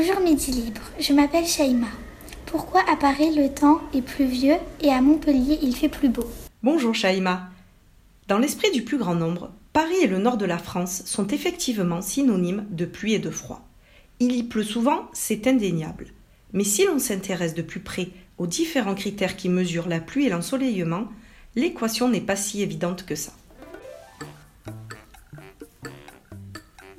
Bonjour Midi Libre, je m'appelle Shaima. Pourquoi à Paris le temps est plus vieux et à Montpellier il fait plus beau? Bonjour Shaima. Dans l'esprit du plus grand nombre, Paris et le nord de la France sont effectivement synonymes de pluie et de froid. Il y pleut souvent, c'est indéniable. Mais si l'on s'intéresse de plus près aux différents critères qui mesurent la pluie et l'ensoleillement, l'équation n'est pas si évidente que ça.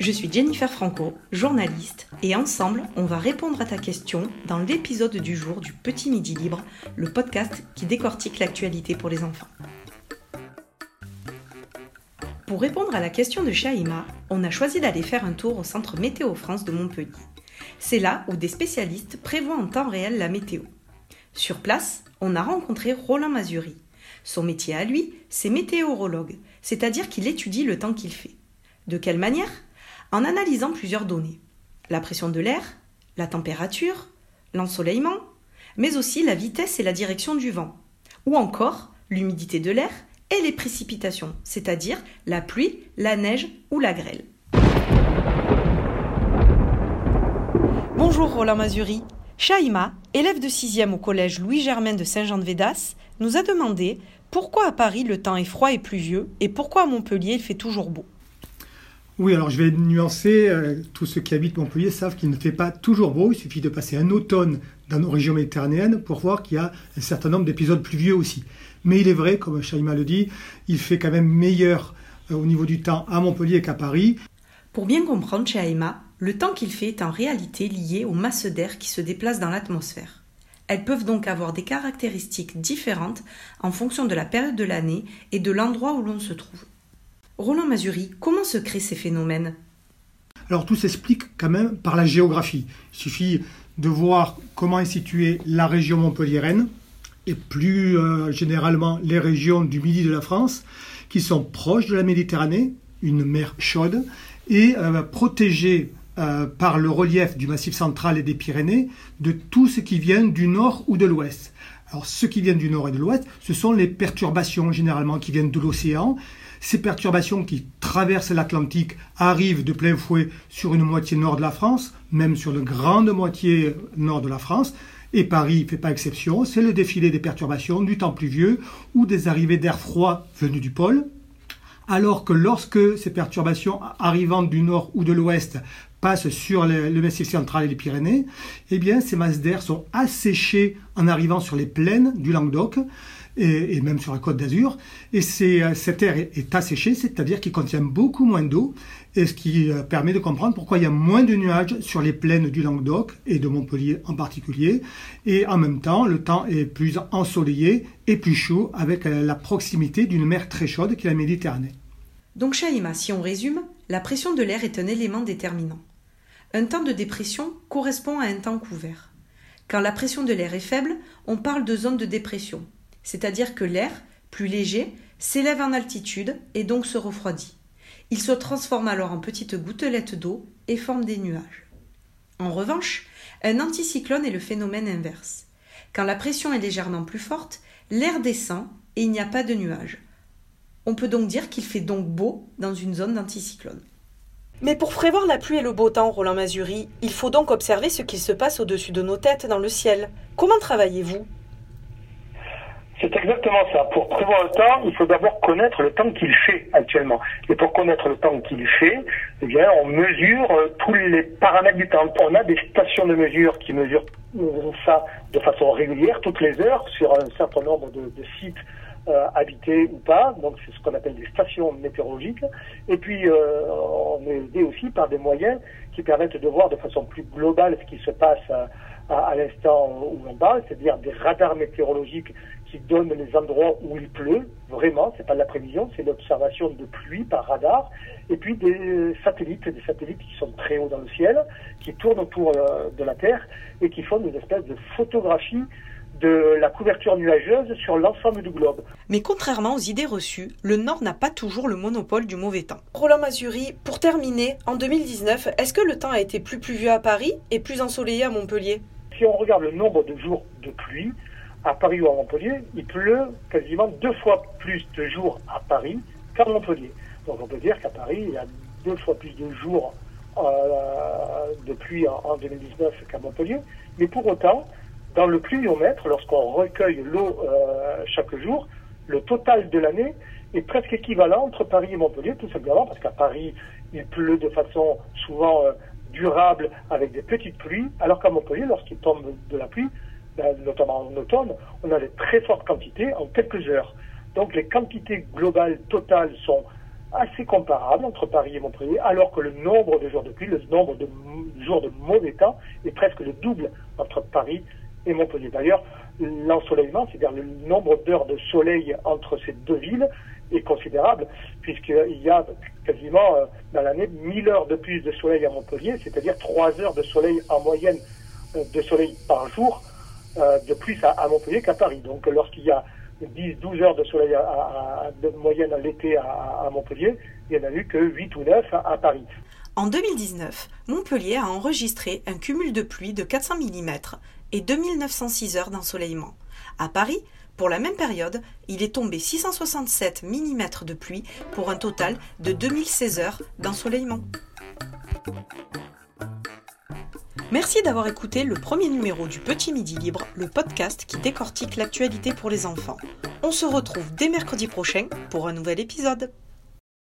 Je suis Jennifer Franco, journaliste, et ensemble, on va répondre à ta question dans l'épisode du jour du Petit Midi Libre, le podcast qui décortique l'actualité pour les enfants. Pour répondre à la question de Shaima, on a choisi d'aller faire un tour au centre Météo France de Montpellier. C'est là où des spécialistes prévoient en temps réel la météo. Sur place, on a rencontré Roland Mazuri. Son métier à lui, c'est météorologue, c'est-à-dire qu'il étudie le temps qu'il fait. De quelle manière? En analysant plusieurs données. La pression de l'air, la température, l'ensoleillement, mais aussi la vitesse et la direction du vent, ou encore l'humidité de l'air et les précipitations, c'est-à-dire la pluie, la neige ou la grêle. Bonjour Roland Mazuri. Shaima, élève de 6e au collège Louis-Germain de Saint-Jean-de-Védas, nous a demandé pourquoi à Paris le temps est froid et pluvieux et pourquoi à Montpellier il fait toujours beau. Oui, alors je vais nuancer. Euh, tous ceux qui habitent Montpellier savent qu'il ne fait pas toujours beau. Il suffit de passer un automne dans nos régions méditerranéennes pour voir qu'il y a un certain nombre d'épisodes pluvieux aussi. Mais il est vrai, comme Shaima le dit, il fait quand même meilleur euh, au niveau du temps à Montpellier qu'à Paris. Pour bien comprendre Shaima, le temps qu'il fait est en réalité lié aux masses d'air qui se déplacent dans l'atmosphère. Elles peuvent donc avoir des caractéristiques différentes en fonction de la période de l'année et de l'endroit où l'on se trouve. Roland Mazuri, comment se créent ces phénomènes? Alors tout s'explique quand même par la géographie. Il suffit de voir comment est située la région montpelliéraine et plus euh, généralement les régions du midi de la France qui sont proches de la Méditerranée, une mer chaude, et euh, protégées euh, par le relief du massif central et des Pyrénées de tout ce qui vient du nord ou de l'ouest. Alors, ce qui vient du nord et de l'ouest, ce sont les perturbations généralement qui viennent de l'océan ces perturbations qui traversent l'Atlantique arrivent de plein fouet sur une moitié nord de la France, même sur une grande moitié nord de la France. Et Paris ne fait pas exception, c'est le défilé des perturbations, du temps pluvieux ou des arrivées d'air froid venus du pôle. Alors que lorsque ces perturbations arrivant du nord ou de l'ouest passent sur le, massif central et les Pyrénées, eh bien ces masses d'air sont asséchées en arrivant sur les plaines du Languedoc et, même sur la côte d'Azur. Et euh, cet air est, asséché, c'est-à-dire qu'il contient beaucoup moins d'eau, et ce qui euh, permet de comprendre pourquoi il y a moins de nuages sur les plaines du Languedoc et de Montpellier en particulier. Et en même temps, le temps est plus ensoleillé et plus chaud avec euh, la proximité d'une mer très chaude qui est la Méditerranée. Donc Shaima, si on résume, la pression de l'air est un élément déterminant. Un temps de dépression correspond à un temps couvert. Quand la pression de l'air est faible, on parle de zone de dépression, c'est-à-dire que l'air, plus léger, s'élève en altitude et donc se refroidit. Il se transforme alors en petites gouttelettes d'eau et forme des nuages. En revanche, un anticyclone est le phénomène inverse. Quand la pression est légèrement plus forte, l'air descend et il n'y a pas de nuages. On peut donc dire qu'il fait donc beau dans une zone d'anticyclone. Mais pour prévoir la pluie et le beau temps, Roland Mazuri, il faut donc observer ce qui se passe au-dessus de nos têtes dans le ciel. Comment travaillez-vous? C'est exactement ça. Pour prévoir le temps, il faut d'abord connaître le temps qu'il fait actuellement. Et pour connaître le temps qu'il fait, eh bien, on mesure euh, tous les paramètres du temps. On a des stations de mesure qui mesurent ça de façon régulière, toutes les heures, sur un certain nombre de, sites euh, habités ou pas. Donc, c'est ce qu'on appelle des stations météorologiques. Et puis, euh, on est aidé aussi par des moyens qui permettent de voir de façon plus globale ce qui se passe à, à l'instant où on parle, c'est-à-dire des radars météorologiques qui donne les endroits où il pleut, vraiment, c'est pas de la prévision, c'est l'observation de pluie par radar, et puis des satellites, des satellites qui sont très hauts dans le ciel, qui tournent autour euh, de la Terre et qui font une espèce de photographie de la couverture nuageuse sur l'ensemble du globe. Mais contrairement aux idées reçues, le Nord n'a pas toujours le monopole du mauvais temps. Roland Mazuri, pour terminer, en 2019, est-ce que le temps a été plus pluvieux à Paris et plus ensoleillé à Montpellier? Si on regarde le nombre de jours de pluie, à Paris ou à Montpellier, il pleut quasiment deux fois plus de jours à Paris qu'à Montpellier. Donc on peut dire qu'à Paris, il y a deux fois plus de jours de pluie en, 2019 qu'à Montpellier. Mais pour autant, dans le pluviomètre, lorsqu'on recueille l'eau chaque jour, le total de l'année est presque équivalent entre Paris et Montpellier, tout simplement parce qu'à Paris, il pleut de façon souvent durable avec des petites pluies, alors qu'à Montpellier, lorsqu'il tombe de la pluie, notamment en automne, on a de très fortes quantités en quelques heures. Donc les quantités globales totales sont assez comparables entre Paris et Montpellier, alors que le nombre de jours de pluie, le nombre de jours de mauvais temps est presque le double entre Paris et Montpellier. D'ailleurs, l'ensoleillement, c'est-à-dire le nombre d'heures de soleil entre ces deux villes, est considérable, puisqu'il y a quasiment euh, dans l'année 1000 heures de plus de soleil à Montpellier, c'est-à-dire 3 heures de soleil en moyenne euh, de soleil par jour euh, de plus à, Montpellier qu'à Paris. Donc lorsqu'il y a 10-12 heures de soleil de moyenne à l'été à, Montpellier, il n'y en a eu que 8 ou 9 à, Paris. En 2019, Montpellier a enregistré un cumul de pluie de 400 mm et 2906 heures d'ensoleillement. À Paris, pour la même période, il est tombé 667 mm de pluie pour un total de 2016 heures d'ensoleillement. Merci d'avoir écouté le premier numéro du Petit Midi Libre, le podcast qui décortique l'actualité pour les enfants. On se retrouve dès mercredi prochain pour un nouvel épisode.